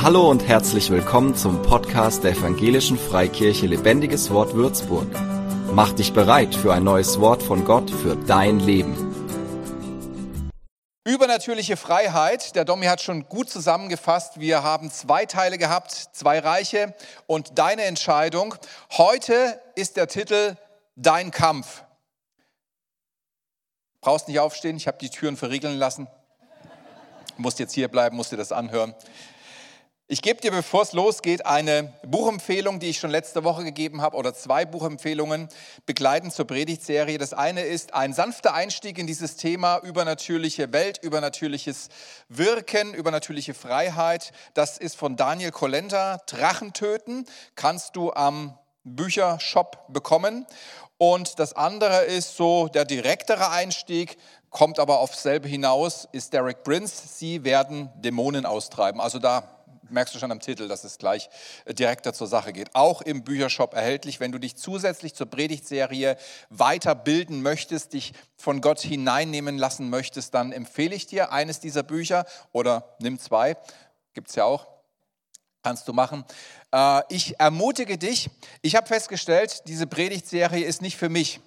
Hallo und herzlich willkommen zum Podcast der Evangelischen Freikirche Lebendiges Wort Würzburg. Mach dich bereit für ein neues Wort von Gott für dein Leben. Übernatürliche Freiheit. Der Domi hat schon gut zusammengefasst. Wir haben zwei Teile gehabt, zwei Reiche und deine Entscheidung. Heute ist der Titel Dein Kampf. Brauchst nicht aufstehen, ich habe die Türen verriegeln lassen. Musst jetzt hier bleiben, musst dir das anhören. Ich gebe dir, bevor es losgeht, eine Buchempfehlung, die ich schon letzte Woche gegeben habe, oder zwei Buchempfehlungen begleitend zur Predigtserie. Das eine ist ein sanfter Einstieg in dieses Thema übernatürliche Welt, übernatürliches Wirken, übernatürliche Freiheit. Das ist von Daniel Kolenta, Drachen töten, kannst du am Büchershop bekommen. Und das andere ist so der direktere Einstieg, kommt aber auf selbe hinaus, ist Derek Prince. Sie werden Dämonen austreiben. Also da merkst du schon am Titel, dass es gleich äh, direkter zur Sache geht. Auch im Büchershop erhältlich. Wenn du dich zusätzlich zur Predigtserie weiterbilden möchtest, dich von Gott hineinnehmen lassen möchtest, dann empfehle ich dir eines dieser Bücher oder nimm zwei, gibt es ja auch, kannst du machen. Äh, ich ermutige dich, ich habe festgestellt, diese Predigtserie ist nicht für mich.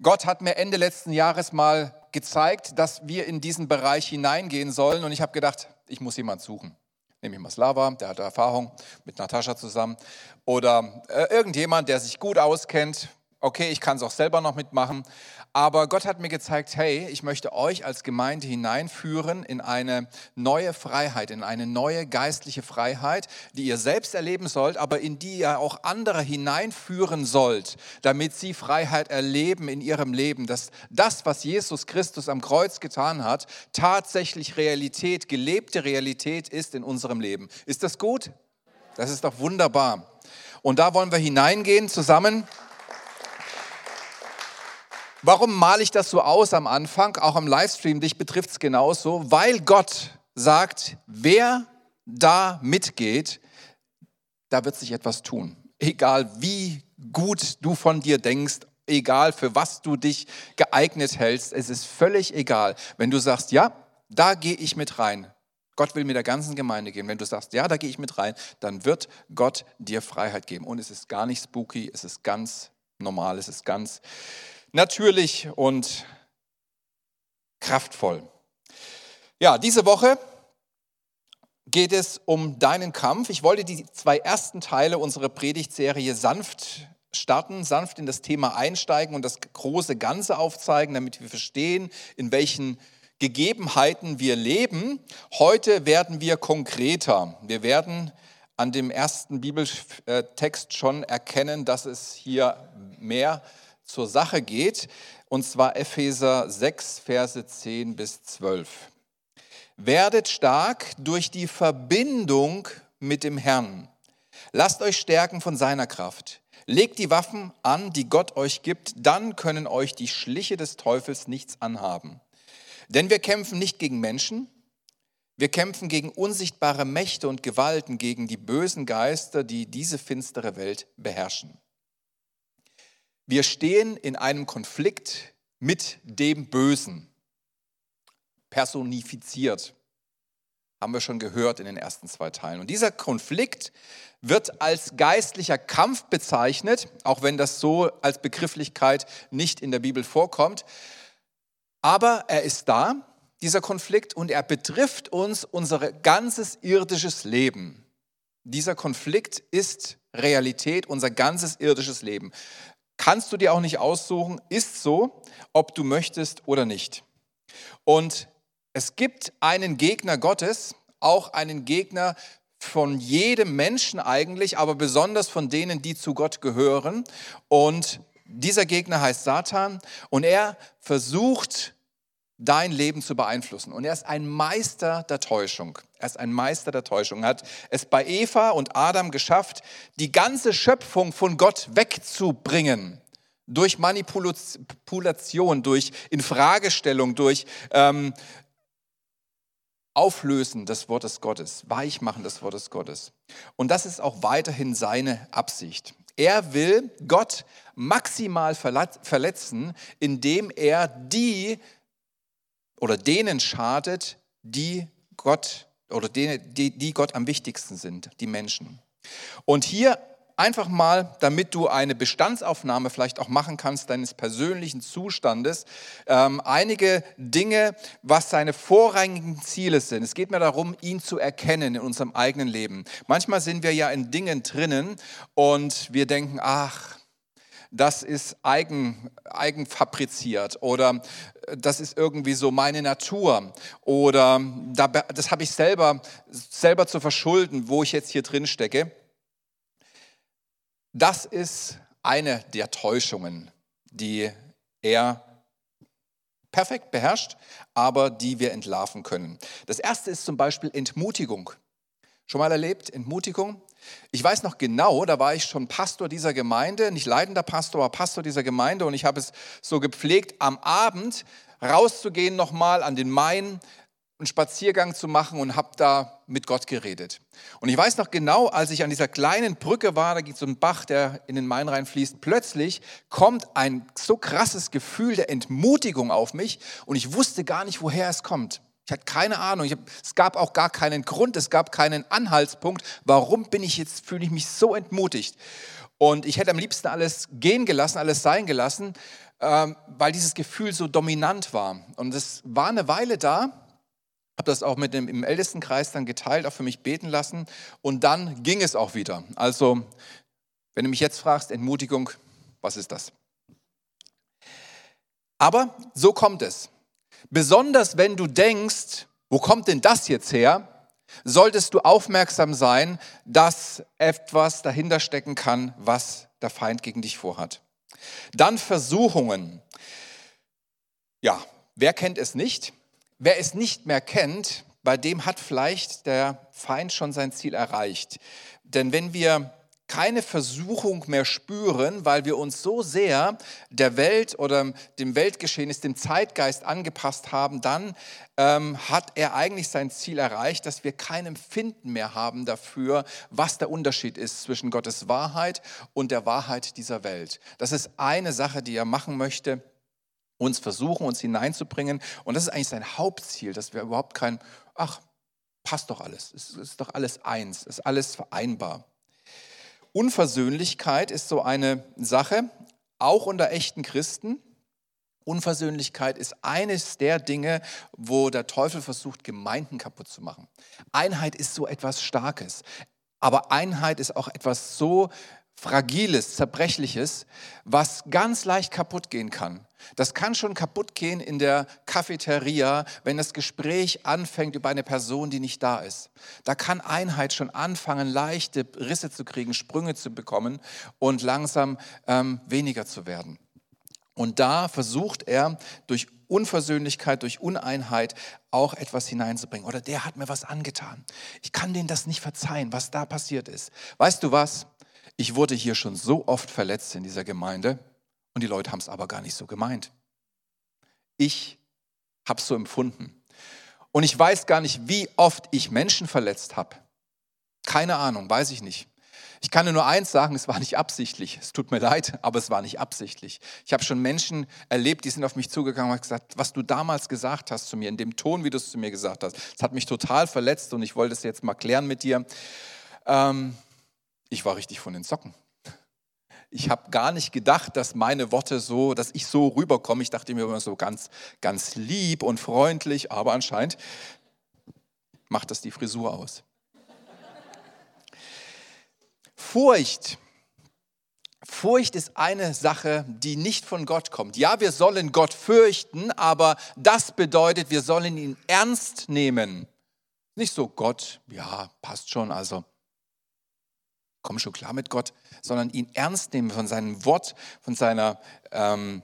Gott hat mir Ende letzten Jahres mal gezeigt, dass wir in diesen Bereich hineingehen sollen und ich habe gedacht, ich muss jemand suchen nehme ich mal Slava, der hat Erfahrung mit Natascha zusammen, oder äh, irgendjemand, der sich gut auskennt. Okay, ich kann es auch selber noch mitmachen, aber Gott hat mir gezeigt, hey, ich möchte euch als Gemeinde hineinführen in eine neue Freiheit, in eine neue geistliche Freiheit, die ihr selbst erleben sollt, aber in die ihr auch andere hineinführen sollt, damit sie Freiheit erleben in ihrem Leben, dass das, was Jesus Christus am Kreuz getan hat, tatsächlich Realität, gelebte Realität ist in unserem Leben. Ist das gut? Das ist doch wunderbar. Und da wollen wir hineingehen zusammen. Warum male ich das so aus am Anfang? Auch am Livestream, dich betrifft es genauso, weil Gott sagt, wer da mitgeht, da wird sich etwas tun. Egal wie gut du von dir denkst, egal für was du dich geeignet hältst, es ist völlig egal. Wenn du sagst, ja, da gehe ich mit rein. Gott will mit der ganzen Gemeinde gehen. Wenn du sagst, ja, da gehe ich mit rein, dann wird Gott dir Freiheit geben. Und es ist gar nicht spooky, es ist ganz normal, es ist ganz natürlich und kraftvoll. Ja, diese Woche geht es um deinen Kampf. Ich wollte die zwei ersten Teile unserer Predigtserie sanft starten, sanft in das Thema einsteigen und das große Ganze aufzeigen, damit wir verstehen, in welchen Gegebenheiten wir leben. Heute werden wir konkreter. Wir werden an dem ersten Bibeltext schon erkennen, dass es hier mehr zur Sache geht, und zwar Epheser 6, Verse 10 bis 12. Werdet stark durch die Verbindung mit dem Herrn. Lasst euch stärken von seiner Kraft. Legt die Waffen an, die Gott euch gibt, dann können euch die Schliche des Teufels nichts anhaben. Denn wir kämpfen nicht gegen Menschen, wir kämpfen gegen unsichtbare Mächte und Gewalten, gegen die bösen Geister, die diese finstere Welt beherrschen. Wir stehen in einem Konflikt mit dem Bösen, personifiziert, haben wir schon gehört in den ersten zwei Teilen. Und dieser Konflikt wird als geistlicher Kampf bezeichnet, auch wenn das so als Begrifflichkeit nicht in der Bibel vorkommt. Aber er ist da, dieser Konflikt, und er betrifft uns unser ganzes irdisches Leben. Dieser Konflikt ist Realität, unser ganzes irdisches Leben kannst du dir auch nicht aussuchen, ist so, ob du möchtest oder nicht. Und es gibt einen Gegner Gottes, auch einen Gegner von jedem Menschen eigentlich, aber besonders von denen, die zu Gott gehören. Und dieser Gegner heißt Satan und er versucht dein Leben zu beeinflussen. Und er ist ein Meister der Täuschung. Er ist ein Meister der Täuschung. Er hat es bei Eva und Adam geschafft, die ganze Schöpfung von Gott wegzubringen. Durch Manipulation, durch Infragestellung, durch ähm, Auflösen des Wortes Gottes, Weichmachen des Wortes Gottes. Und das ist auch weiterhin seine Absicht. Er will Gott maximal verletzen, indem er die oder denen schadet, die Gott oder die, die, die Gott am wichtigsten sind, die Menschen. Und hier einfach mal, damit du eine Bestandsaufnahme vielleicht auch machen kannst deines persönlichen Zustandes, ähm, einige Dinge, was seine vorrangigen Ziele sind. Es geht mir darum, ihn zu erkennen in unserem eigenen Leben. Manchmal sind wir ja in Dingen drinnen und wir denken, ach, das ist eigen, eigenfabriziert oder das ist irgendwie so meine Natur oder das habe ich selber, selber zu verschulden, wo ich jetzt hier drin stecke. Das ist eine der Täuschungen, die er perfekt beherrscht, aber die wir entlarven können. Das erste ist zum Beispiel Entmutigung. Schon mal erlebt, Entmutigung? Ich weiß noch genau, da war ich schon Pastor dieser Gemeinde, nicht leitender Pastor, aber Pastor dieser Gemeinde und ich habe es so gepflegt, am Abend rauszugehen nochmal an den Main, einen Spaziergang zu machen und habe da mit Gott geredet. Und ich weiß noch genau, als ich an dieser kleinen Brücke war, da gibt es so einen Bach, der in den Main reinfließt, plötzlich kommt ein so krasses Gefühl der Entmutigung auf mich und ich wusste gar nicht, woher es kommt. Ich hatte keine Ahnung. Hab, es gab auch gar keinen Grund, es gab keinen Anhaltspunkt. Warum bin ich jetzt, fühle ich mich so entmutigt? Und ich hätte am liebsten alles gehen gelassen, alles sein gelassen, ähm, weil dieses Gefühl so dominant war. Und es war eine Weile da habe das auch mit dem im Ältestenkreis dann geteilt, auch für mich beten lassen und dann ging es auch wieder. Also, wenn du mich jetzt fragst, Entmutigung, was ist das? Aber so kommt es. Besonders wenn du denkst, wo kommt denn das jetzt her? Solltest du aufmerksam sein, dass etwas dahinter stecken kann, was der Feind gegen dich vorhat. Dann Versuchungen. Ja, wer kennt es nicht? Wer es nicht mehr kennt, bei dem hat vielleicht der Feind schon sein Ziel erreicht. Denn wenn wir keine Versuchung mehr spüren, weil wir uns so sehr der Welt oder dem Weltgeschehen ist, dem Zeitgeist angepasst haben, dann ähm, hat er eigentlich sein Ziel erreicht, dass wir kein Empfinden mehr haben dafür, was der Unterschied ist zwischen Gottes Wahrheit und der Wahrheit dieser Welt. Das ist eine Sache, die er machen möchte uns versuchen, uns hineinzubringen. Und das ist eigentlich sein Hauptziel, dass wir überhaupt kein, ach, passt doch alles, es ist doch alles eins, es ist alles vereinbar. Unversöhnlichkeit ist so eine Sache, auch unter echten Christen. Unversöhnlichkeit ist eines der Dinge, wo der Teufel versucht, Gemeinden kaputt zu machen. Einheit ist so etwas Starkes, aber Einheit ist auch etwas so Fragiles, Zerbrechliches, was ganz leicht kaputt gehen kann. Das kann schon kaputt gehen in der Cafeteria, wenn das Gespräch anfängt über eine Person, die nicht da ist. Da kann Einheit schon anfangen, leichte Risse zu kriegen, Sprünge zu bekommen und langsam ähm, weniger zu werden. Und da versucht er durch Unversöhnlichkeit, durch Uneinheit auch etwas hineinzubringen. Oder der hat mir was angetan. Ich kann denen das nicht verzeihen, was da passiert ist. Weißt du was? Ich wurde hier schon so oft verletzt in dieser Gemeinde und die Leute haben es aber gar nicht so gemeint. Ich habe es so empfunden. Und ich weiß gar nicht, wie oft ich Menschen verletzt habe. Keine Ahnung, weiß ich nicht. Ich kann nur eins sagen, es war nicht absichtlich. Es tut mir leid, aber es war nicht absichtlich. Ich habe schon Menschen erlebt, die sind auf mich zugegangen und haben gesagt, was du damals gesagt hast zu mir, in dem Ton, wie du es zu mir gesagt hast, das hat mich total verletzt und ich wollte es jetzt mal klären mit dir. Ähm, ich war richtig von den Socken. Ich habe gar nicht gedacht, dass meine Worte so, dass ich so rüberkomme. Ich dachte mir immer so ganz, ganz lieb und freundlich, aber anscheinend macht das die Frisur aus. Furcht. Furcht ist eine Sache, die nicht von Gott kommt. Ja, wir sollen Gott fürchten, aber das bedeutet, wir sollen ihn ernst nehmen. Nicht so Gott, ja, passt schon, also komm schon klar mit Gott, sondern ihn ernst nehmen von seinem Wort, von seiner ähm,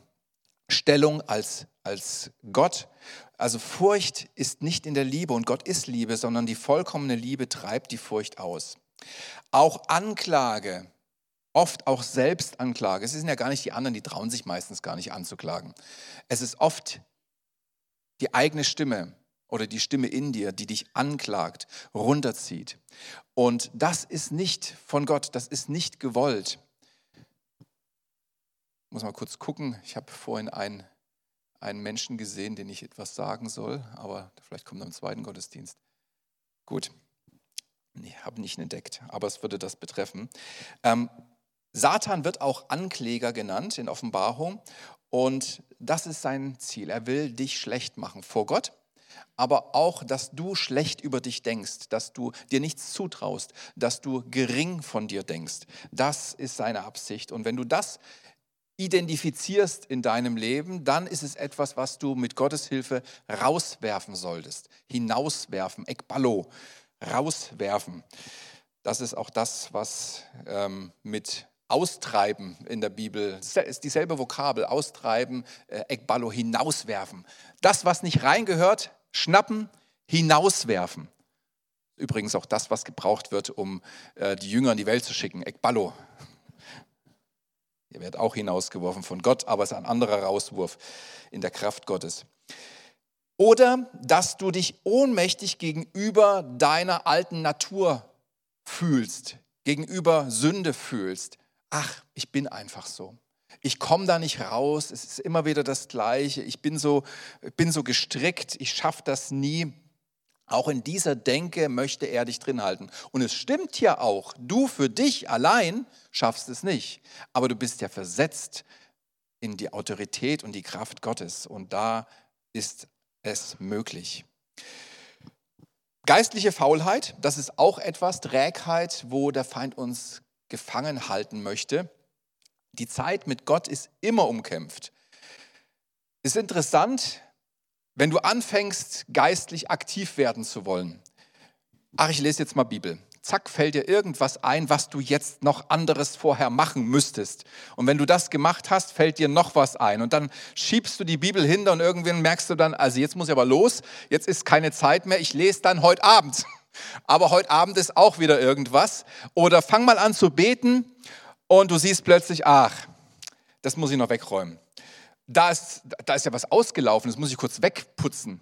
Stellung als, als Gott. Also Furcht ist nicht in der Liebe und Gott ist Liebe, sondern die vollkommene Liebe treibt die Furcht aus. Auch Anklage, oft auch Selbstanklage. Es sind ja gar nicht die anderen, die trauen sich meistens gar nicht anzuklagen. Es ist oft die eigene Stimme, oder die Stimme in dir, die dich anklagt, runterzieht. Und das ist nicht von Gott, das ist nicht gewollt. Ich muss mal kurz gucken. Ich habe vorhin einen, einen Menschen gesehen, den ich etwas sagen soll, aber vielleicht kommt er im zweiten Gottesdienst. Gut. Nee, habe nicht entdeckt, aber es würde das betreffen. Ähm, Satan wird auch Ankläger genannt in Offenbarung und das ist sein Ziel. Er will dich schlecht machen vor Gott, aber auch, dass du schlecht über dich denkst, dass du dir nichts zutraust, dass du gering von dir denkst. Das ist seine Absicht. Und wenn du das identifizierst in deinem Leben, dann ist es etwas, was du mit Gottes Hilfe rauswerfen solltest. Hinauswerfen, ekballo, rauswerfen. Das ist auch das, was ähm, mit Austreiben in der Bibel, das ist dieselbe Vokabel, austreiben, äh, ekballo, hinauswerfen. Das, was nicht reingehört, schnappen, hinauswerfen. Übrigens auch das, was gebraucht wird, um äh, die Jünger in die Welt zu schicken, ekballo. Ihr werdet auch hinausgeworfen von Gott, aber es ist ein anderer Rauswurf in der Kraft Gottes. Oder dass du dich ohnmächtig gegenüber deiner alten Natur fühlst, gegenüber Sünde fühlst. Ach, ich bin einfach so. Ich komme da nicht raus, es ist immer wieder das Gleiche. Ich bin so, bin so gestrickt, ich schaffe das nie. Auch in dieser Denke möchte er dich drin halten. Und es stimmt ja auch, du für dich allein schaffst es nicht. Aber du bist ja versetzt in die Autorität und die Kraft Gottes. Und da ist es möglich. Geistliche Faulheit, das ist auch etwas, Trägheit, wo der Feind uns gefangen halten möchte. Die Zeit mit Gott ist immer umkämpft. Ist interessant, wenn du anfängst, geistlich aktiv werden zu wollen. Ach, ich lese jetzt mal Bibel zack, fällt dir irgendwas ein, was du jetzt noch anderes vorher machen müsstest. Und wenn du das gemacht hast, fällt dir noch was ein. Und dann schiebst du die Bibel hinter und irgendwann merkst du dann, also jetzt muss ich aber los, jetzt ist keine Zeit mehr, ich lese dann heute Abend. Aber heute Abend ist auch wieder irgendwas. Oder fang mal an zu beten und du siehst plötzlich, ach, das muss ich noch wegräumen. Da ist, da ist ja was ausgelaufen, das muss ich kurz wegputzen.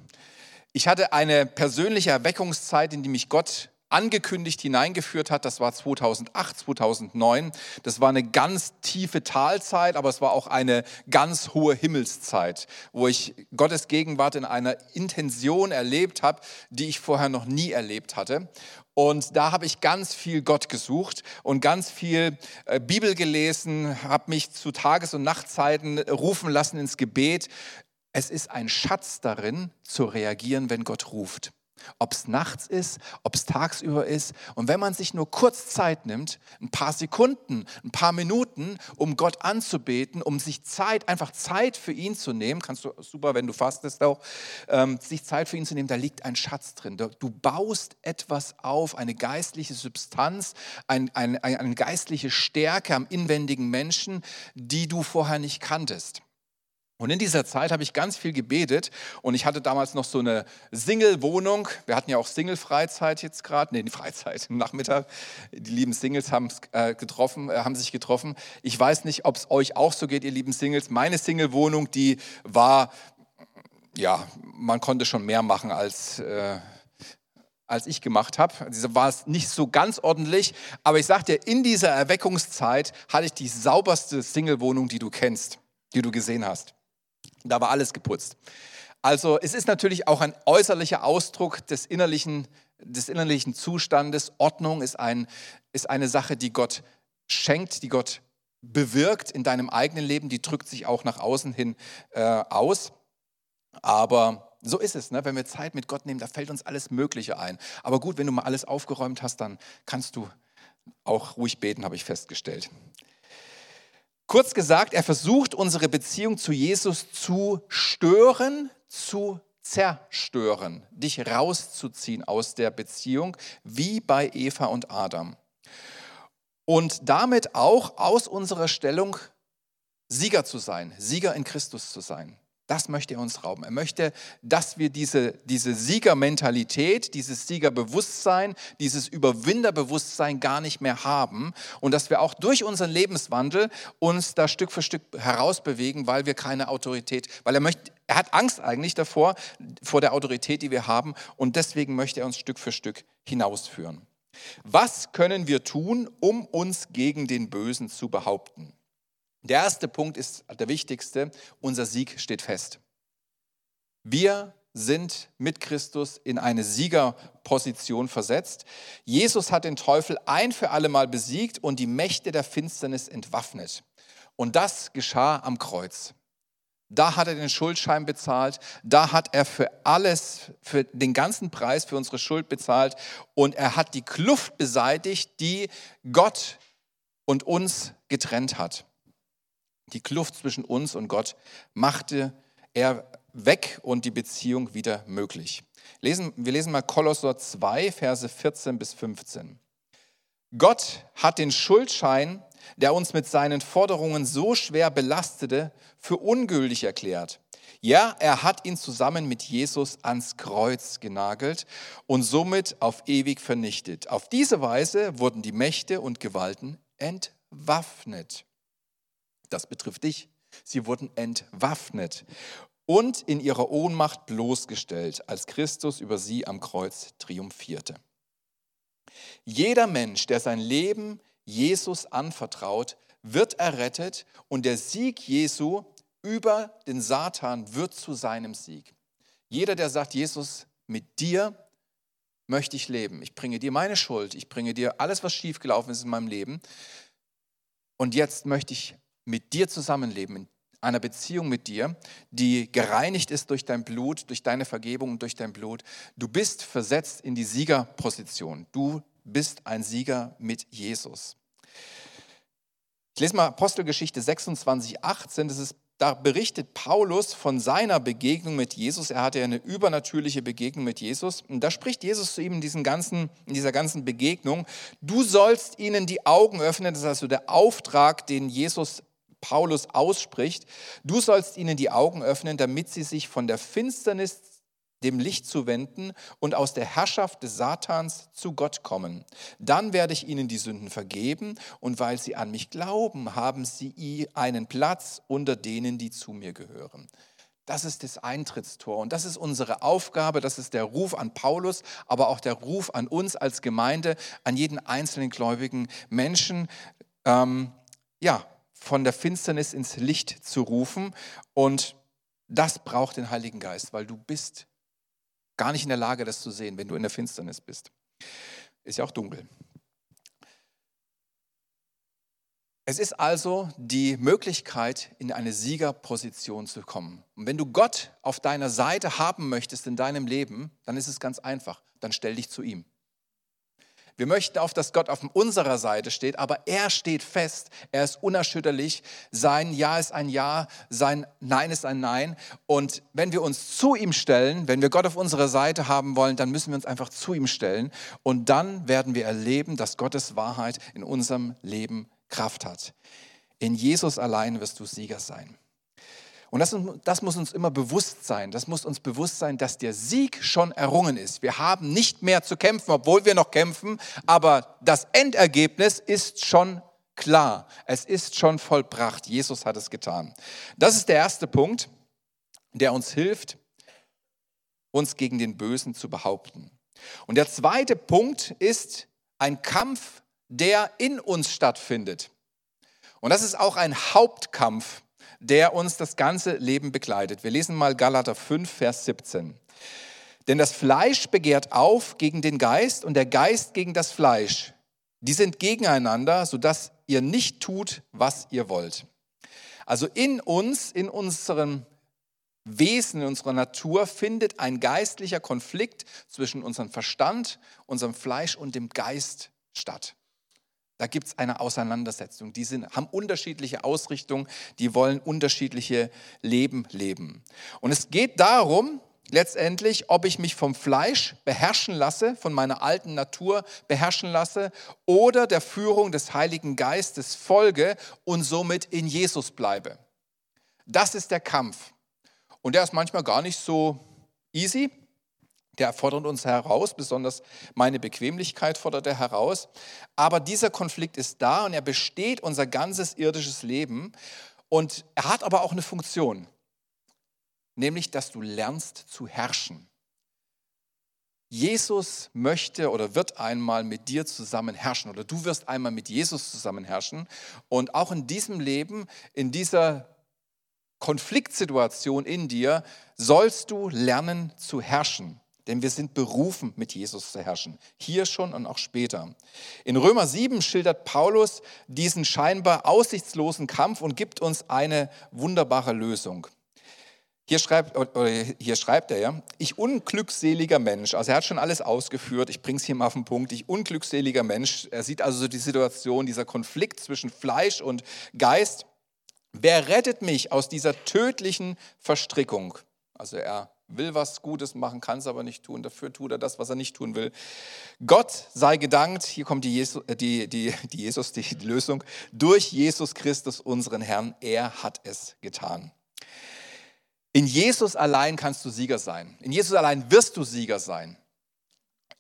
Ich hatte eine persönliche Erweckungszeit, in die mich Gott angekündigt hineingeführt hat. Das war 2008, 2009. Das war eine ganz tiefe Talzeit, aber es war auch eine ganz hohe Himmelszeit, wo ich Gottes Gegenwart in einer Intention erlebt habe, die ich vorher noch nie erlebt hatte. Und da habe ich ganz viel Gott gesucht und ganz viel äh, Bibel gelesen, habe mich zu Tages- und Nachtzeiten rufen lassen ins Gebet. Es ist ein Schatz darin, zu reagieren, wenn Gott ruft. Ob es nachts ist, ob es tagsüber ist. Und wenn man sich nur kurz Zeit nimmt, ein paar Sekunden, ein paar Minuten, um Gott anzubeten, um sich Zeit, einfach Zeit für ihn zu nehmen, kannst du super, wenn du fastest auch, ähm, sich Zeit für ihn zu nehmen, da liegt ein Schatz drin. Du baust etwas auf, eine geistliche Substanz, ein, ein, eine geistliche Stärke am inwendigen Menschen, die du vorher nicht kanntest. Und in dieser Zeit habe ich ganz viel gebetet und ich hatte damals noch so eine Single-Wohnung. Wir hatten ja auch Single-Freizeit jetzt gerade, nee, die Freizeit im Nachmittag. Die lieben Singles haben, äh, getroffen, äh, haben sich getroffen. Ich weiß nicht, ob es euch auch so geht, ihr lieben Singles. Meine Single-Wohnung, die war, ja, man konnte schon mehr machen als... Äh, als ich gemacht habe. Also war es nicht so ganz ordentlich, aber ich dir, in dieser Erweckungszeit hatte ich die sauberste Single-Wohnung, die du kennst, die du gesehen hast. Da war alles geputzt. Also es ist natürlich auch ein äußerlicher Ausdruck des innerlichen, des innerlichen Zustandes. Ordnung ist, ein, ist eine Sache, die Gott schenkt, die Gott bewirkt in deinem eigenen Leben, die drückt sich auch nach außen hin äh, aus. Aber so ist es, ne? wenn wir Zeit mit Gott nehmen, da fällt uns alles Mögliche ein. Aber gut, wenn du mal alles aufgeräumt hast, dann kannst du auch ruhig beten, habe ich festgestellt. Kurz gesagt, er versucht unsere Beziehung zu Jesus zu stören, zu zerstören, dich rauszuziehen aus der Beziehung, wie bei Eva und Adam. Und damit auch aus unserer Stellung Sieger zu sein, Sieger in Christus zu sein. Das möchte er uns rauben. Er möchte, dass wir diese, diese Siegermentalität, dieses Siegerbewusstsein, dieses Überwinderbewusstsein gar nicht mehr haben und dass wir auch durch unseren Lebenswandel uns da Stück für Stück herausbewegen, weil wir keine Autorität, weil er möchte, er hat Angst eigentlich davor, vor der Autorität, die wir haben und deswegen möchte er uns Stück für Stück hinausführen. Was können wir tun, um uns gegen den Bösen zu behaupten? Der erste Punkt ist der wichtigste. Unser Sieg steht fest. Wir sind mit Christus in eine Siegerposition versetzt. Jesus hat den Teufel ein für alle Mal besiegt und die Mächte der Finsternis entwaffnet. Und das geschah am Kreuz. Da hat er den Schuldschein bezahlt, da hat er für alles, für den ganzen Preis für unsere Schuld bezahlt und er hat die Kluft beseitigt, die Gott und uns getrennt hat. Die Kluft zwischen uns und Gott machte er weg und die Beziehung wieder möglich. Lesen, wir lesen mal Kolosser 2, Verse 14 bis 15. Gott hat den Schuldschein, der uns mit seinen Forderungen so schwer belastete, für ungültig erklärt. Ja, er hat ihn zusammen mit Jesus ans Kreuz genagelt und somit auf ewig vernichtet. Auf diese Weise wurden die Mächte und Gewalten entwaffnet. Das betrifft dich. Sie wurden entwaffnet und in ihrer Ohnmacht bloßgestellt, als Christus über sie am Kreuz triumphierte. Jeder Mensch, der sein Leben Jesus anvertraut, wird errettet und der Sieg Jesu über den Satan wird zu seinem Sieg. Jeder, der sagt, Jesus, mit dir möchte ich leben. Ich bringe dir meine Schuld, ich bringe dir alles, was schiefgelaufen ist in meinem Leben. Und jetzt möchte ich mit dir zusammenleben, einer Beziehung mit dir, die gereinigt ist durch dein Blut, durch deine Vergebung und durch dein Blut. Du bist versetzt in die Siegerposition. Du bist ein Sieger mit Jesus. Ich lese mal Apostelgeschichte 26, 18. Das ist, da berichtet Paulus von seiner Begegnung mit Jesus. Er hatte eine übernatürliche Begegnung mit Jesus. Und da spricht Jesus zu ihm in, diesen ganzen, in dieser ganzen Begegnung, du sollst ihnen die Augen öffnen. Das ist also der Auftrag, den Jesus Paulus ausspricht, du sollst ihnen die Augen öffnen, damit sie sich von der Finsternis dem Licht zu wenden und aus der Herrschaft des Satans zu Gott kommen. Dann werde ich ihnen die Sünden vergeben und weil sie an mich glauben, haben sie einen Platz unter denen, die zu mir gehören. Das ist das Eintrittstor und das ist unsere Aufgabe, das ist der Ruf an Paulus, aber auch der Ruf an uns als Gemeinde, an jeden einzelnen gläubigen Menschen. Ähm, ja, von der Finsternis ins Licht zu rufen. Und das braucht den Heiligen Geist, weil du bist gar nicht in der Lage, das zu sehen, wenn du in der Finsternis bist. Ist ja auch dunkel. Es ist also die Möglichkeit, in eine Siegerposition zu kommen. Und wenn du Gott auf deiner Seite haben möchtest in deinem Leben, dann ist es ganz einfach. Dann stell dich zu ihm. Wir möchten auf, dass Gott auf unserer Seite steht, aber er steht fest. Er ist unerschütterlich. Sein Ja ist ein Ja, sein Nein ist ein Nein. Und wenn wir uns zu ihm stellen, wenn wir Gott auf unserer Seite haben wollen, dann müssen wir uns einfach zu ihm stellen. Und dann werden wir erleben, dass Gottes Wahrheit in unserem Leben Kraft hat. In Jesus allein wirst du Sieger sein. Und das, das, muss uns immer bewusst sein. Das muss uns bewusst sein, dass der Sieg schon errungen ist. Wir haben nicht mehr zu kämpfen, obwohl wir noch kämpfen, aber das Endergebnis ist schon klar. Es ist schon vollbracht. Jesus hat es getan. Das ist der erste Punkt, der uns hilft, uns gegen den Bösen zu behaupten. Und der zweite Punkt ist ein Kampf, der in uns stattfindet. Und das ist auch ein Hauptkampf der uns das ganze Leben begleitet. Wir lesen mal Galater 5, Vers 17. Denn das Fleisch begehrt auf gegen den Geist und der Geist gegen das Fleisch. Die sind gegeneinander, sodass ihr nicht tut, was ihr wollt. Also in uns, in unserem Wesen, in unserer Natur findet ein geistlicher Konflikt zwischen unserem Verstand, unserem Fleisch und dem Geist statt. Da gibt es eine Auseinandersetzung. Die sind, haben unterschiedliche Ausrichtungen, die wollen unterschiedliche Leben leben. Und es geht darum, letztendlich, ob ich mich vom Fleisch beherrschen lasse, von meiner alten Natur beherrschen lasse oder der Führung des Heiligen Geistes folge und somit in Jesus bleibe. Das ist der Kampf. Und der ist manchmal gar nicht so easy, der fordert uns heraus, besonders meine Bequemlichkeit fordert er heraus. Aber dieser Konflikt ist da und er besteht unser ganzes irdisches Leben. Und er hat aber auch eine Funktion, nämlich dass du lernst zu herrschen. Jesus möchte oder wird einmal mit dir zusammen herrschen oder du wirst einmal mit Jesus zusammen herrschen. Und auch in diesem Leben, in dieser Konfliktsituation in dir sollst du lernen zu herrschen. Denn wir sind berufen, mit Jesus zu herrschen. Hier schon und auch später. In Römer 7 schildert Paulus diesen scheinbar aussichtslosen Kampf und gibt uns eine wunderbare Lösung. Hier schreibt, hier schreibt er ja, ich unglückseliger Mensch, also er hat schon alles ausgeführt, ich bringe es hier mal auf den Punkt, ich unglückseliger Mensch, er sieht also so die Situation, dieser Konflikt zwischen Fleisch und Geist. Wer rettet mich aus dieser tödlichen Verstrickung? Also er will was Gutes machen, kann es aber nicht tun. Dafür tut er das, was er nicht tun will. Gott sei gedankt, hier kommt die, Jesus, äh, die, die, die, Jesus, die Lösung, durch Jesus Christus, unseren Herrn. Er hat es getan. In Jesus allein kannst du Sieger sein. In Jesus allein wirst du Sieger sein.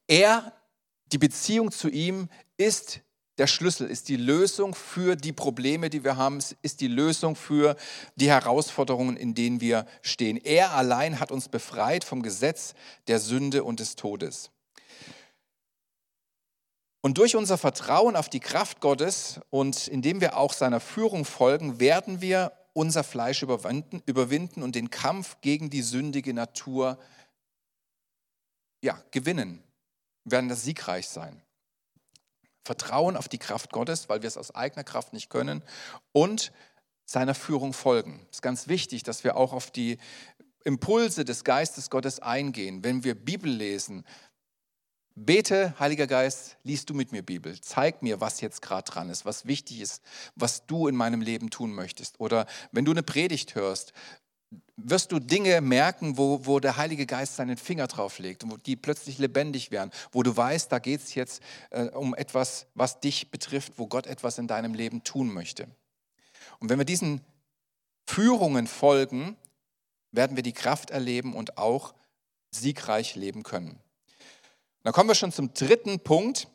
Er, die Beziehung zu ihm ist der Schlüssel, ist die Lösung für die Probleme, die wir haben, ist die Lösung für die Herausforderungen, in denen wir stehen. Er allein hat uns befreit vom Gesetz der Sünde und des Todes. Und durch unser Vertrauen auf die Kraft Gottes und indem wir auch seiner Führung folgen, werden wir unser Fleisch überwinden, überwinden und den Kampf gegen die sündige Natur ja, gewinnen, wir werden das siegreich sein. Vertrauen auf die Kraft Gottes, weil wir es aus eigener Kraft nicht können und seiner Führung folgen. Es ist ganz wichtig, dass wir auch auf die Impulse des Geistes Gottes eingehen. Wenn wir Bibel lesen, bete, Heiliger Geist, liest du mit mir Bibel. Zeig mir, was jetzt gerade dran ist, was wichtig ist, was du in meinem Leben tun möchtest. Oder wenn du eine Predigt hörst, wirst du Dinge merken, wo, wo der Heilige Geist seinen Finger drauf legt und die plötzlich lebendig werden, wo du weißt, da geht es jetzt äh, um etwas, was dich betrifft, wo Gott etwas in deinem Leben tun möchte. Und wenn wir diesen Führungen folgen, werden wir die Kraft erleben und auch siegreich leben können. dann kommen wir schon zum dritten Punkt.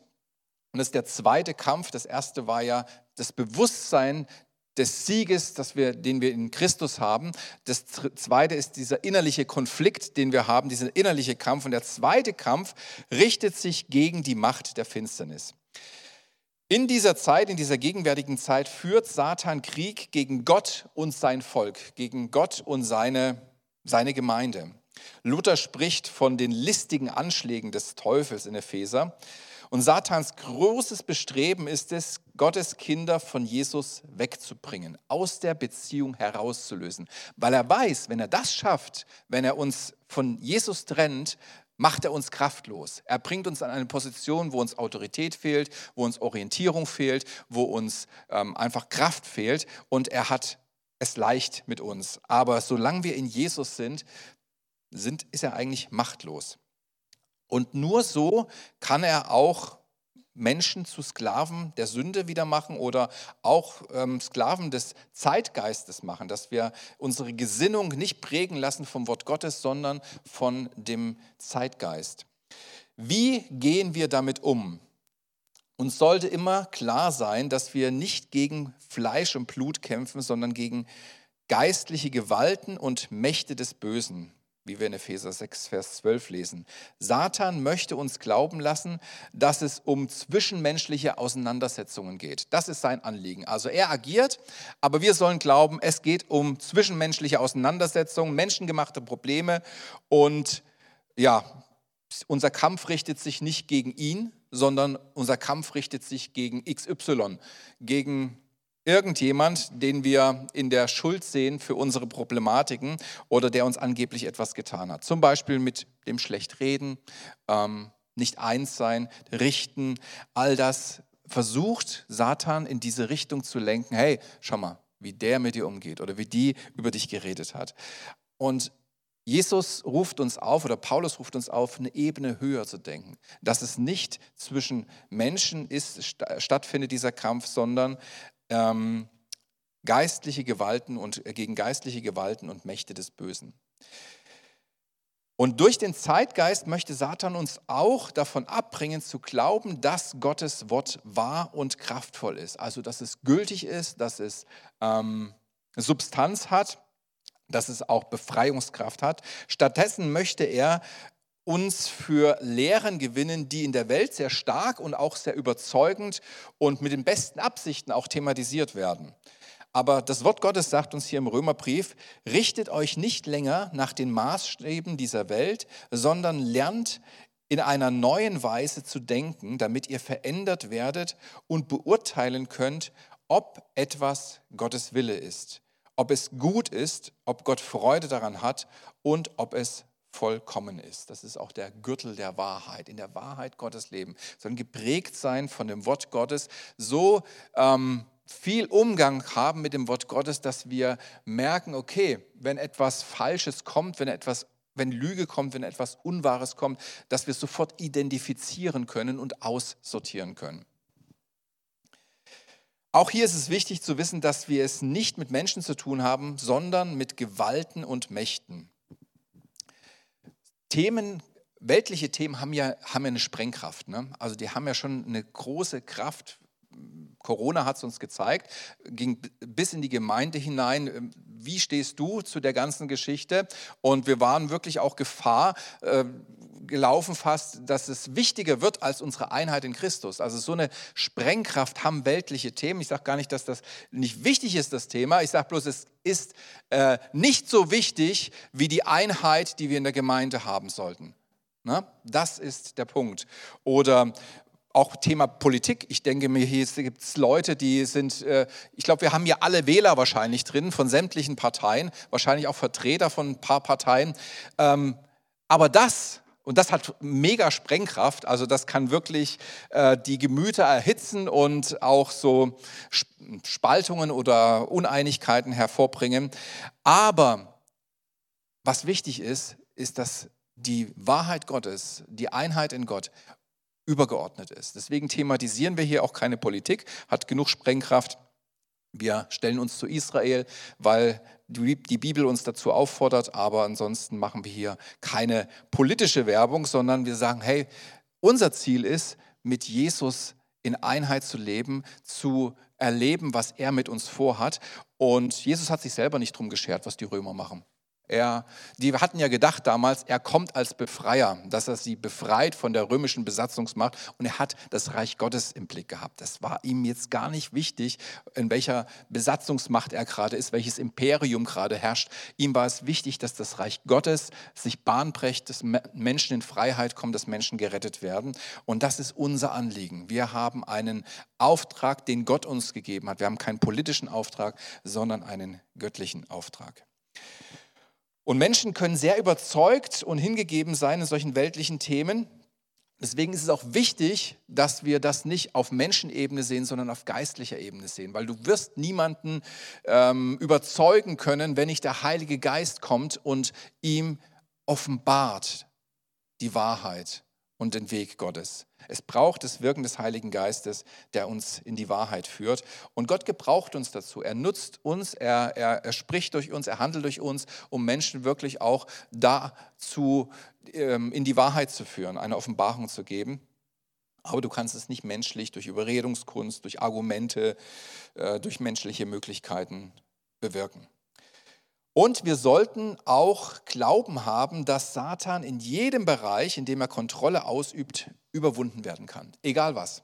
Und das ist der zweite Kampf. Das erste war ja das Bewusstsein des Sieges, das wir, den wir in Christus haben. Das zweite ist dieser innerliche Konflikt, den wir haben, dieser innerliche Kampf. Und der zweite Kampf richtet sich gegen die Macht der Finsternis. In dieser Zeit, in dieser gegenwärtigen Zeit führt Satan Krieg gegen Gott und sein Volk, gegen Gott und seine, seine Gemeinde. Luther spricht von den listigen Anschlägen des Teufels in Epheser. Und Satans großes Bestreben ist es, Gottes Kinder von Jesus wegzubringen, aus der Beziehung herauszulösen. Weil er weiß, wenn er das schafft, wenn er uns von Jesus trennt, macht er uns kraftlos. Er bringt uns an eine Position, wo uns Autorität fehlt, wo uns Orientierung fehlt, wo uns ähm, einfach Kraft fehlt. Und er hat es leicht mit uns. Aber solange wir in Jesus sind, sind ist er eigentlich machtlos. Und nur so kann er auch Menschen zu Sklaven der Sünde wieder machen oder auch ähm, Sklaven des Zeitgeistes machen, dass wir unsere Gesinnung nicht prägen lassen vom Wort Gottes, sondern von dem Zeitgeist. Wie gehen wir damit um? Uns sollte immer klar sein, dass wir nicht gegen Fleisch und Blut kämpfen, sondern gegen geistliche Gewalten und Mächte des Bösen wie wir in Epheser 6, Vers 12 lesen. Satan möchte uns glauben lassen, dass es um zwischenmenschliche Auseinandersetzungen geht. Das ist sein Anliegen. Also er agiert, aber wir sollen glauben, es geht um zwischenmenschliche Auseinandersetzungen, menschengemachte Probleme und ja, unser Kampf richtet sich nicht gegen ihn, sondern unser Kampf richtet sich gegen XY, gegen irgendjemand, den wir in der Schuld sehen für unsere Problematiken oder der uns angeblich etwas getan hat. Zum Beispiel mit dem Schlechtreden, ähm, nicht eins sein, richten, all das versucht Satan in diese Richtung zu lenken. Hey, schau mal, wie der mit dir umgeht oder wie die über dich geredet hat. Und Jesus ruft uns auf oder Paulus ruft uns auf, eine Ebene höher zu denken. Dass es nicht zwischen Menschen ist, stattfindet dieser Kampf, sondern ähm, geistliche Gewalten und äh, gegen geistliche Gewalten und Mächte des Bösen. Und durch den Zeitgeist möchte Satan uns auch davon abbringen zu glauben, dass Gottes Wort wahr und kraftvoll ist. Also dass es gültig ist, dass es ähm, Substanz hat, dass es auch Befreiungskraft hat. Stattdessen möchte er uns für Lehren gewinnen, die in der Welt sehr stark und auch sehr überzeugend und mit den besten Absichten auch thematisiert werden. Aber das Wort Gottes sagt uns hier im Römerbrief, richtet euch nicht länger nach den Maßstäben dieser Welt, sondern lernt in einer neuen Weise zu denken, damit ihr verändert werdet und beurteilen könnt, ob etwas Gottes Wille ist, ob es gut ist, ob Gott Freude daran hat und ob es vollkommen ist. Das ist auch der Gürtel der Wahrheit. In der Wahrheit Gottes leben, sondern geprägt sein von dem Wort Gottes, so ähm, viel Umgang haben mit dem Wort Gottes, dass wir merken, okay, wenn etwas Falsches kommt, wenn etwas wenn Lüge kommt, wenn etwas Unwahres kommt, dass wir es sofort identifizieren können und aussortieren können. Auch hier ist es wichtig zu wissen, dass wir es nicht mit Menschen zu tun haben, sondern mit Gewalten und Mächten. Themen, weltliche Themen haben ja, haben ja eine Sprengkraft. Ne? Also die haben ja schon eine große Kraft. Corona hat es uns gezeigt, ging bis in die Gemeinde hinein. Wie stehst du zu der ganzen Geschichte? Und wir waren wirklich auch Gefahr, äh, gelaufen fast, dass es wichtiger wird als unsere Einheit in Christus. Also so eine Sprengkraft haben weltliche Themen. Ich sage gar nicht, dass das nicht wichtig ist, das Thema. Ich sage bloß, es ist äh, nicht so wichtig wie die Einheit, die wir in der Gemeinde haben sollten. Na, das ist der Punkt. Oder auch Thema Politik. Ich denke mir, hier gibt es Leute, die sind, äh, ich glaube, wir haben hier alle Wähler wahrscheinlich drin von sämtlichen Parteien, wahrscheinlich auch Vertreter von ein paar Parteien. Ähm, aber das und das hat mega Sprengkraft, also das kann wirklich äh, die Gemüter erhitzen und auch so Spaltungen oder Uneinigkeiten hervorbringen. Aber was wichtig ist, ist, dass die Wahrheit Gottes, die Einheit in Gott übergeordnet ist. Deswegen thematisieren wir hier auch keine Politik, hat genug Sprengkraft. Wir stellen uns zu Israel, weil die Bibel uns dazu auffordert, aber ansonsten machen wir hier keine politische Werbung, sondern wir sagen, hey, unser Ziel ist, mit Jesus in Einheit zu leben, zu erleben, was er mit uns vorhat. Und Jesus hat sich selber nicht drum geschert, was die Römer machen. Er, die hatten ja gedacht damals, er kommt als Befreier, dass er sie befreit von der römischen Besatzungsmacht und er hat das Reich Gottes im Blick gehabt. Das war ihm jetzt gar nicht wichtig, in welcher Besatzungsmacht er gerade ist, welches Imperium gerade herrscht. Ihm war es wichtig, dass das Reich Gottes sich bahnbrecht, dass Menschen in Freiheit kommen, dass Menschen gerettet werden. Und das ist unser Anliegen. Wir haben einen Auftrag, den Gott uns gegeben hat. Wir haben keinen politischen Auftrag, sondern einen göttlichen Auftrag. Und Menschen können sehr überzeugt und hingegeben sein in solchen weltlichen Themen. Deswegen ist es auch wichtig, dass wir das nicht auf Menschenebene sehen, sondern auf geistlicher Ebene sehen, weil du wirst niemanden ähm, überzeugen können, wenn nicht der Heilige Geist kommt und ihm offenbart die Wahrheit und den Weg Gottes. Es braucht das Wirken des Heiligen Geistes, der uns in die Wahrheit führt. Und Gott gebraucht uns dazu. Er nutzt uns, er, er, er spricht durch uns, er handelt durch uns, um Menschen wirklich auch dazu ähm, in die Wahrheit zu führen, eine Offenbarung zu geben. Aber du kannst es nicht menschlich durch Überredungskunst, durch Argumente, äh, durch menschliche Möglichkeiten bewirken. Und wir sollten auch Glauben haben, dass Satan in jedem Bereich, in dem er Kontrolle ausübt, überwunden werden kann. Egal was.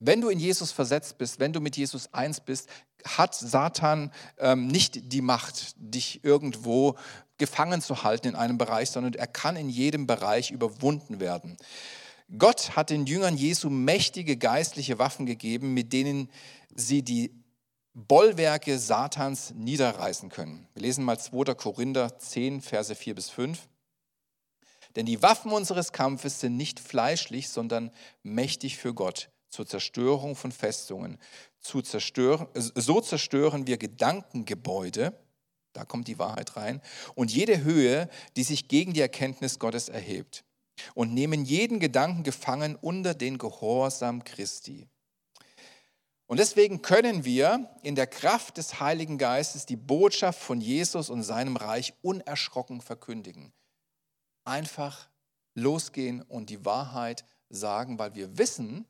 Wenn du in Jesus versetzt bist, wenn du mit Jesus eins bist, hat Satan ähm, nicht die Macht, dich irgendwo gefangen zu halten in einem Bereich, sondern er kann in jedem Bereich überwunden werden. Gott hat den Jüngern Jesu mächtige geistliche Waffen gegeben, mit denen sie die Bollwerke Satans niederreißen können. Wir lesen mal 2. Korinther 10, Verse 4 bis 5. Denn die Waffen unseres Kampfes sind nicht fleischlich, sondern mächtig für Gott zur Zerstörung von Festungen. Zu zerstören, so zerstören wir Gedankengebäude, da kommt die Wahrheit rein, und jede Höhe, die sich gegen die Erkenntnis Gottes erhebt. Und nehmen jeden Gedanken gefangen unter den Gehorsam Christi. Und deswegen können wir in der Kraft des Heiligen Geistes die Botschaft von Jesus und seinem Reich unerschrocken verkündigen. Einfach losgehen und die Wahrheit sagen, weil wir wissen,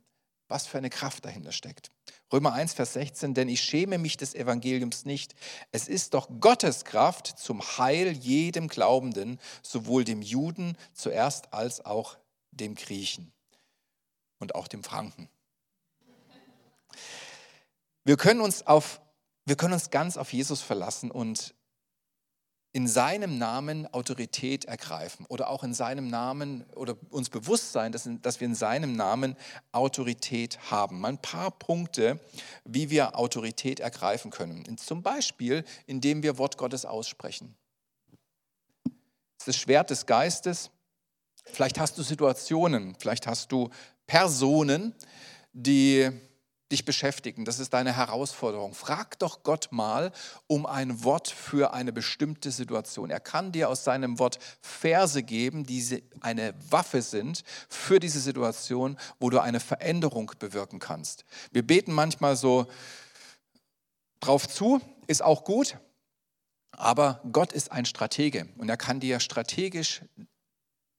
was für eine Kraft dahinter steckt. Römer 1, Vers 16, denn ich schäme mich des Evangeliums nicht. Es ist doch Gottes Kraft zum Heil jedem Glaubenden, sowohl dem Juden zuerst als auch dem Griechen und auch dem Franken. Wir können uns auf wir können uns ganz auf Jesus verlassen und in seinem Namen Autorität ergreifen oder auch in seinem Namen oder uns bewusst sein, dass, dass wir in seinem Namen Autorität haben. Mal ein paar Punkte, wie wir Autorität ergreifen können. Zum Beispiel, indem wir Wort Gottes aussprechen. Das ist das Schwert des Geistes. Vielleicht hast du Situationen, vielleicht hast du Personen, die dich beschäftigen. Das ist deine Herausforderung. Frag doch Gott mal um ein Wort für eine bestimmte Situation. Er kann dir aus seinem Wort Verse geben, die eine Waffe sind für diese Situation, wo du eine Veränderung bewirken kannst. Wir beten manchmal so drauf zu, ist auch gut, aber Gott ist ein Stratege und er kann dir strategisch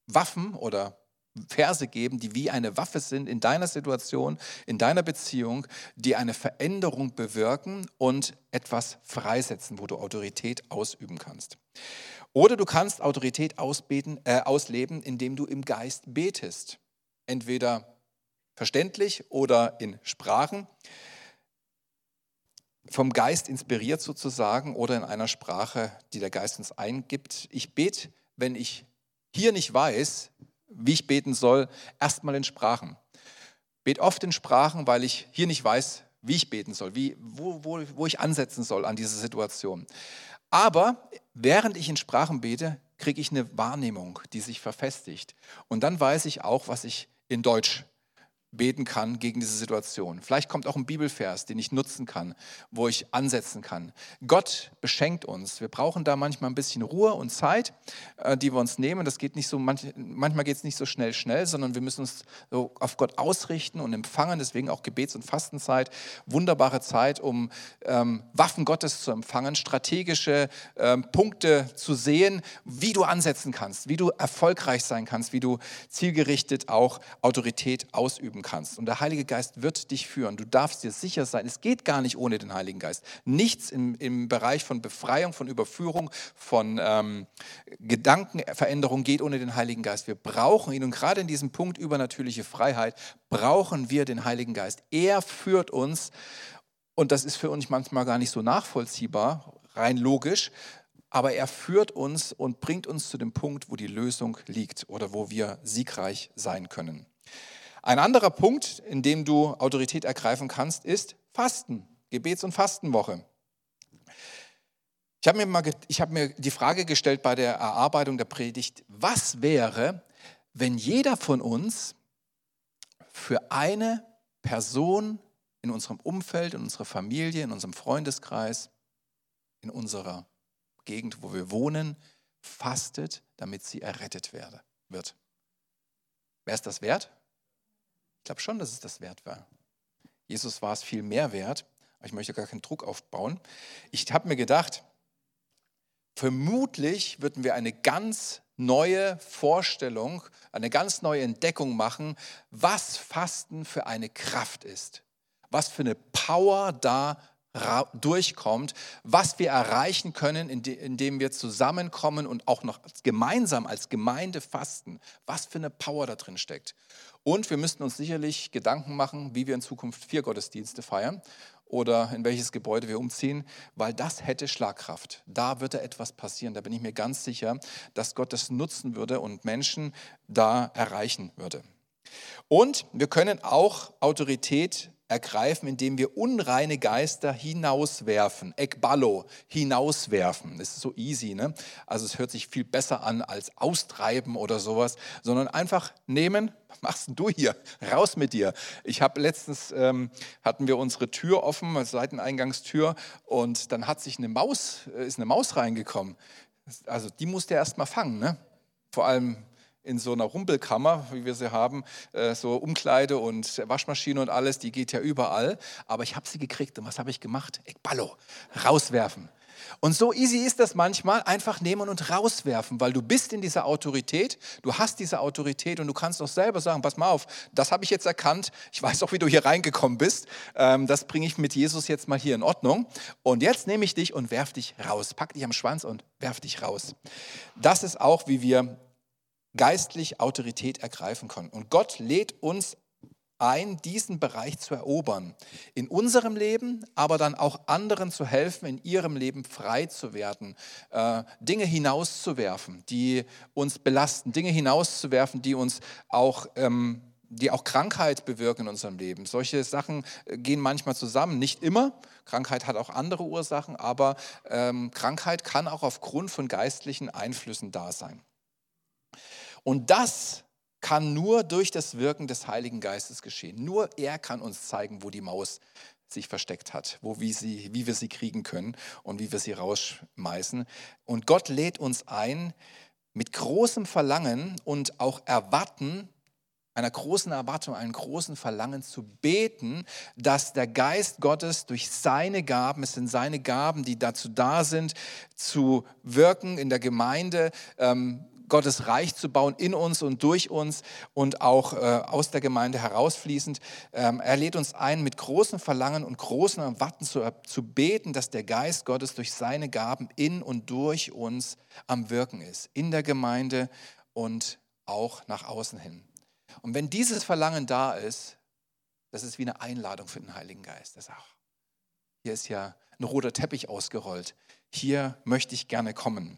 Waffen oder Verse geben, die wie eine Waffe sind in deiner Situation, in deiner Beziehung, die eine Veränderung bewirken und etwas freisetzen, wo du Autorität ausüben kannst. Oder du kannst Autorität ausbeten, äh, ausleben, indem du im Geist betest. Entweder verständlich oder in Sprachen. Vom Geist inspiriert sozusagen oder in einer Sprache, die der Geist uns eingibt. Ich bete, wenn ich hier nicht weiß, wie ich beten soll, erstmal in Sprachen. Bet oft in Sprachen, weil ich hier nicht weiß, wie ich beten soll, wie, wo, wo, wo ich ansetzen soll an diese Situation. Aber während ich in Sprachen bete, kriege ich eine Wahrnehmung, die sich verfestigt. Und dann weiß ich auch, was ich in Deutsch beten kann gegen diese Situation. Vielleicht kommt auch ein Bibelvers, den ich nutzen kann, wo ich ansetzen kann. Gott beschenkt uns. Wir brauchen da manchmal ein bisschen Ruhe und Zeit, äh, die wir uns nehmen. Das geht nicht so, manchmal geht es nicht so schnell, schnell, sondern wir müssen uns so auf Gott ausrichten und empfangen. Deswegen auch Gebets- und Fastenzeit. Wunderbare Zeit, um ähm, Waffen Gottes zu empfangen, strategische ähm, Punkte zu sehen, wie du ansetzen kannst, wie du erfolgreich sein kannst, wie du zielgerichtet auch Autorität ausüben leben kannst. Und der Heilige Geist wird dich führen. Du darfst dir sicher sein, es geht gar nicht ohne den Heiligen Geist. Nichts im, im Bereich von Befreiung, von Überführung, von ähm, Gedankenveränderung geht ohne den Heiligen Geist. Wir brauchen ihn. Und gerade in diesem Punkt übernatürliche Freiheit brauchen wir den Heiligen Geist. Er führt uns. Und das ist für uns manchmal gar nicht so nachvollziehbar, rein logisch, aber er führt uns und bringt uns zu dem Punkt, wo die Lösung liegt oder wo wir siegreich sein können. Ein anderer Punkt, in dem du Autorität ergreifen kannst, ist Fasten, Gebets- und Fastenwoche. Ich habe mir, habe mir die Frage gestellt bei der Erarbeitung der Predigt, was wäre, wenn jeder von uns für eine Person in unserem Umfeld, in unserer Familie, in unserem Freundeskreis, in unserer Gegend, wo wir wohnen, fastet, damit sie errettet werde, wird. Wer ist das wert? Ich glaube schon, dass es das wert war. Jesus war es viel mehr wert, aber ich möchte gar keinen Druck aufbauen. Ich habe mir gedacht, vermutlich würden wir eine ganz neue Vorstellung, eine ganz neue Entdeckung machen, was Fasten für eine Kraft ist, was für eine Power da durchkommt, was wir erreichen können, indem wir zusammenkommen und auch noch gemeinsam als Gemeinde fasten, was für eine Power da drin steckt. Und wir müssten uns sicherlich Gedanken machen, wie wir in Zukunft vier Gottesdienste feiern oder in welches Gebäude wir umziehen, weil das hätte Schlagkraft. Da würde etwas passieren. Da bin ich mir ganz sicher, dass Gott das nutzen würde und Menschen da erreichen würde. Und wir können auch Autorität ergreifen, indem wir unreine Geister hinauswerfen. Ekballo, hinauswerfen. Das ist so easy, ne? Also es hört sich viel besser an als austreiben oder sowas, sondern einfach nehmen. Was machst denn du hier? Raus mit dir. Ich habe letztens, ähm, hatten wir unsere Tür offen, Seiteneingangstür, und dann hat sich eine Maus, äh, ist eine Maus reingekommen. Also die musste er erst mal fangen, ne? Vor allem in so einer Rumpelkammer, wie wir sie haben, äh, so Umkleide und Waschmaschine und alles, die geht ja überall. Aber ich habe sie gekriegt und was habe ich gemacht? Ich ballo, rauswerfen. Und so easy ist das manchmal, einfach nehmen und rauswerfen, weil du bist in dieser Autorität, du hast diese Autorität und du kannst auch selber sagen, pass mal auf, das habe ich jetzt erkannt, ich weiß auch, wie du hier reingekommen bist, ähm, das bringe ich mit Jesus jetzt mal hier in Ordnung und jetzt nehme ich dich und werf dich raus, pack dich am Schwanz und werf dich raus. Das ist auch, wie wir geistlich Autorität ergreifen können. Und Gott lädt uns ein, diesen Bereich zu erobern. In unserem Leben, aber dann auch anderen zu helfen, in ihrem Leben frei zu werden, äh, Dinge hinauszuwerfen, die uns belasten, Dinge hinauszuwerfen, die uns auch ähm, die auch Krankheit bewirken in unserem Leben. Solche Sachen äh, gehen manchmal zusammen, nicht immer. Krankheit hat auch andere Ursachen, aber ähm, Krankheit kann auch aufgrund von geistlichen Einflüssen da sein. Und das kann nur durch das Wirken des Heiligen Geistes geschehen. Nur er kann uns zeigen, wo die Maus sich versteckt hat, wo, wie, sie, wie wir sie kriegen können und wie wir sie rausschmeißen. Und Gott lädt uns ein, mit großem Verlangen und auch Erwarten einer großen Erwartung, einem großen Verlangen zu beten, dass der Geist Gottes durch seine Gaben, es sind seine Gaben, die dazu da sind, zu wirken in der Gemeinde, ähm, Gottes Reich zu bauen in uns und durch uns und auch äh, aus der Gemeinde herausfließend. Ähm, er lädt uns ein, mit großem Verlangen und großem Erwarten zu, zu beten, dass der Geist Gottes durch seine Gaben in und durch uns am Wirken ist, in der Gemeinde und auch nach außen hin. Und wenn dieses Verlangen da ist, das ist wie eine Einladung für den Heiligen Geist. Das auch, hier ist ja ein roter Teppich ausgerollt. Hier möchte ich gerne kommen.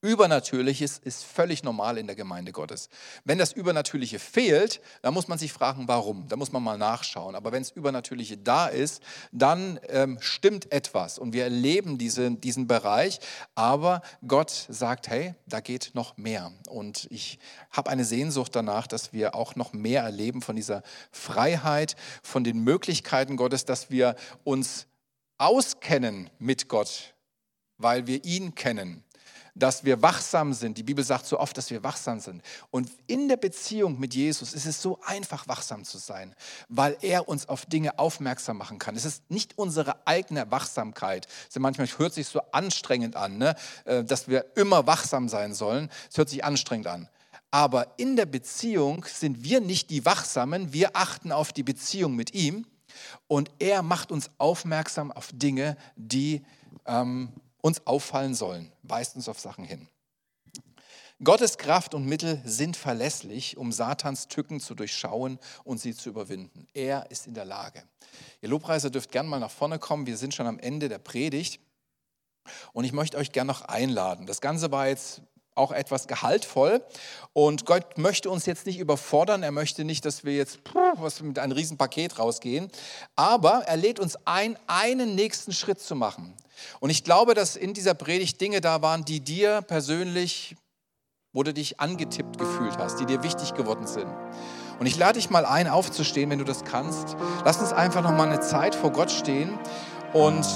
Übernatürliches ist völlig normal in der Gemeinde Gottes. Wenn das Übernatürliche fehlt, dann muss man sich fragen, warum. Da muss man mal nachschauen. Aber wenn das Übernatürliche da ist, dann ähm, stimmt etwas und wir erleben diese, diesen Bereich. Aber Gott sagt, hey, da geht noch mehr. Und ich habe eine Sehnsucht danach, dass wir auch noch mehr erleben von dieser Freiheit, von den Möglichkeiten Gottes, dass wir uns auskennen mit Gott, weil wir ihn kennen dass wir wachsam sind. Die Bibel sagt so oft, dass wir wachsam sind. Und in der Beziehung mit Jesus ist es so einfach, wachsam zu sein, weil er uns auf Dinge aufmerksam machen kann. Es ist nicht unsere eigene Wachsamkeit. Also manchmal hört sich so anstrengend an, ne? Äh, dass wir immer wachsam sein sollen. Es hört sich anstrengend an. Aber in der Beziehung sind wir nicht die Wachsamen, wir achten auf die Beziehung mit ihm und er macht uns aufmerksam auf Dinge, die ähm, uns auffallen sollen, weist uns auf Sachen hin. Gottes Kraft und Mittel sind verlässlich, um Satans Tücken zu durchschauen und sie zu überwinden. Er ist in der Lage. Ihr Lobpreiser dürft gern mal nach vorne kommen. Wir sind schon am Ende der Predigt. Und ich möchte euch gern noch einladen. Das Ganze war jetzt auch etwas gehaltvoll. Und Gott möchte uns jetzt nicht überfordern. Er möchte nicht, dass wir jetzt was mit einem riesen Paket rausgehen. Aber er lädt uns ein, einen nächsten Schritt zu machen. Und ich glaube, dass in dieser Predigt Dinge da waren, die dir persönlich, wo du dich angetippt gefühlt hast, die dir wichtig geworden sind. Und ich lade dich mal ein, aufzustehen, wenn du das kannst. Lass uns einfach noch mal eine Zeit vor Gott stehen und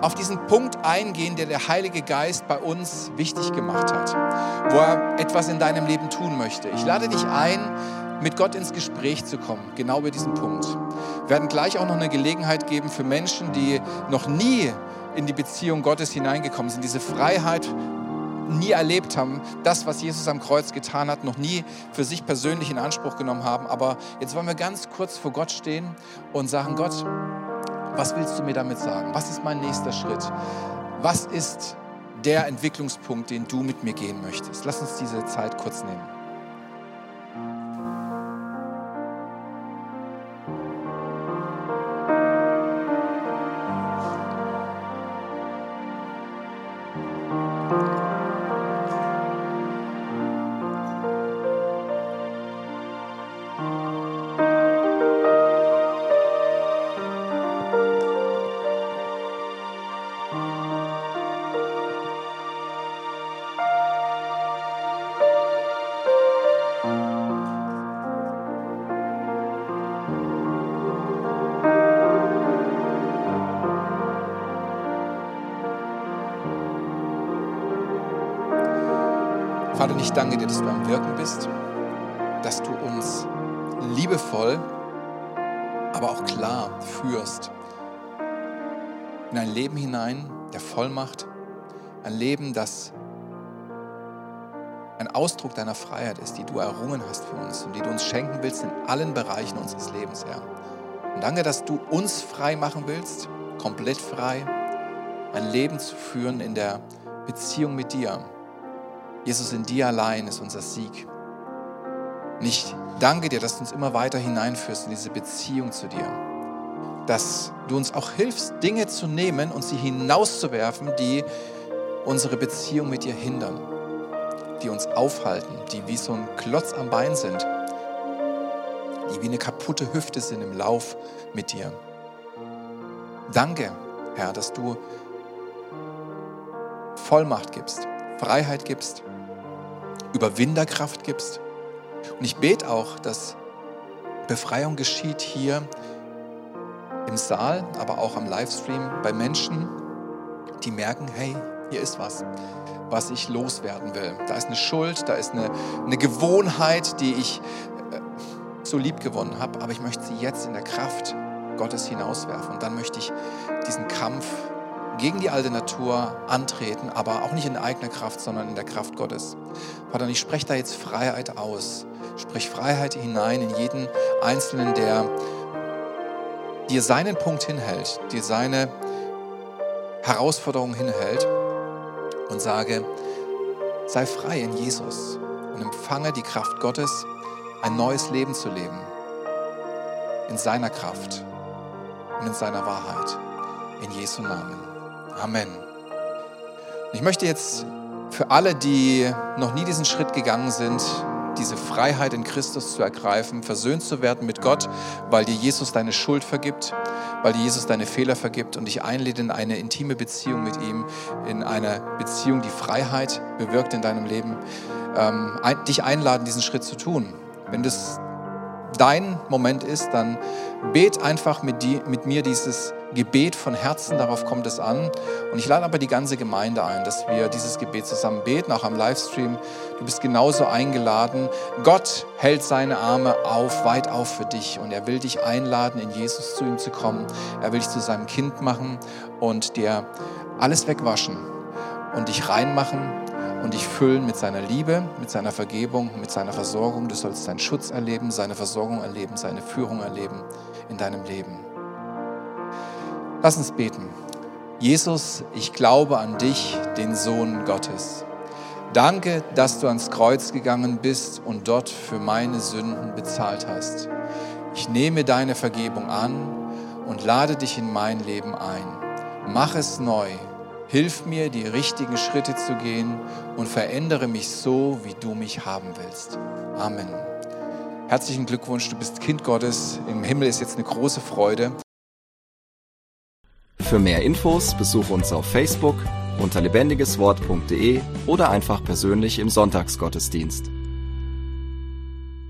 auf diesen Punkt eingehen, der der Heilige Geist bei uns wichtig gemacht hat, wo er etwas in deinem Leben tun möchte. Ich lade dich ein, mit Gott ins Gespräch zu kommen, genau über diesen Punkt. Wir werden gleich auch noch eine Gelegenheit geben für Menschen, die noch nie in die Beziehung Gottes hineingekommen sind, diese Freiheit nie erlebt haben, das, was Jesus am Kreuz getan hat, noch nie für sich persönlich in Anspruch genommen haben. Aber jetzt wollen wir ganz kurz vor Gott stehen und sagen, Gott, was willst du mir damit sagen? Was ist mein nächster Schritt? Was ist der Entwicklungspunkt, den du mit mir gehen möchtest? Lass uns diese Zeit kurz nehmen. Vater, ich danke dir, dass du am Wirken bist, dass du uns liebevoll, aber auch klar führst in ein Leben hinein der Vollmacht, ein Leben, das ein Ausdruck deiner Freiheit ist, die du errungen hast für uns und die du uns schenken willst in allen Bereichen unseres Lebens, Herr. Und danke, dass du uns frei machen willst, komplett frei, ein Leben zu führen in der Beziehung mit dir Jesus, in dir allein ist unser Sieg. Und ich danke dir, dass du uns immer weiter hineinführst in diese Beziehung zu dir. Dass du uns auch hilfst, Dinge zu nehmen und sie hinauszuwerfen, die unsere Beziehung mit dir hindern, die uns aufhalten, die wie so ein Klotz am Bein sind, die wie eine kaputte Hüfte sind im Lauf mit dir. Danke, Herr, dass du Vollmacht gibst, Freiheit gibst, Überwinderkraft gibst. Und ich bete auch, dass Befreiung geschieht hier im Saal, aber auch am Livestream bei Menschen, die merken, hey, hier ist was, was ich loswerden will. Da ist eine Schuld, da ist eine, eine Gewohnheit, die ich äh, so lieb gewonnen habe, aber ich möchte sie jetzt in der Kraft Gottes hinauswerfen. Und dann möchte ich diesen Kampf gegen die alte Natur antreten, aber auch nicht in eigener Kraft, sondern in der Kraft Gottes. Vater, ich spreche da jetzt Freiheit aus. Sprich Freiheit hinein in jeden Einzelnen, der dir seinen Punkt hinhält, dir seine Herausforderung hinhält und sage, sei frei in Jesus und empfange die Kraft Gottes, ein neues Leben zu leben. In seiner Kraft und in seiner Wahrheit. In Jesu Namen. Amen. Ich möchte jetzt für alle, die noch nie diesen Schritt gegangen sind, diese Freiheit in Christus zu ergreifen, versöhnt zu werden mit Gott, weil dir Jesus deine Schuld vergibt, weil dir Jesus deine Fehler vergibt und dich einlädt in eine intime Beziehung mit ihm, in eine Beziehung, die Freiheit bewirkt in deinem Leben, ähm, dich einladen, diesen Schritt zu tun. Wenn das dein Moment ist, dann bet einfach mit, die, mit mir dieses Gebet von Herzen, darauf kommt es an. Und ich lade aber die ganze Gemeinde ein, dass wir dieses Gebet zusammen beten, auch am Livestream. Du bist genauso eingeladen. Gott hält seine Arme auf, weit auf für dich und er will dich einladen, in Jesus zu ihm zu kommen. Er will dich zu seinem Kind machen und dir alles wegwaschen und dich reinmachen und dich füllen mit seiner Liebe, mit seiner Vergebung, mit seiner Versorgung. Du sollst seinen Schutz erleben, seine Versorgung erleben, seine Führung erleben in deinem Leben. Lass uns beten. Jesus, ich glaube an dich, den Sohn Gottes. Danke, dass du ans Kreuz gegangen bist und dort für meine Sünden bezahlt hast. Ich nehme deine Vergebung an und lade dich in mein Leben ein. Mach es neu. Hilf mir, die richtigen Schritte zu gehen und verändere mich so, wie du mich haben willst. Amen. Herzlichen Glückwunsch, du bist Kind Gottes. Im Himmel ist jetzt eine große Freude. Für mehr Infos besuche uns auf Facebook unter lebendigeswort.de oder einfach persönlich im Sonntagsgottesdienst.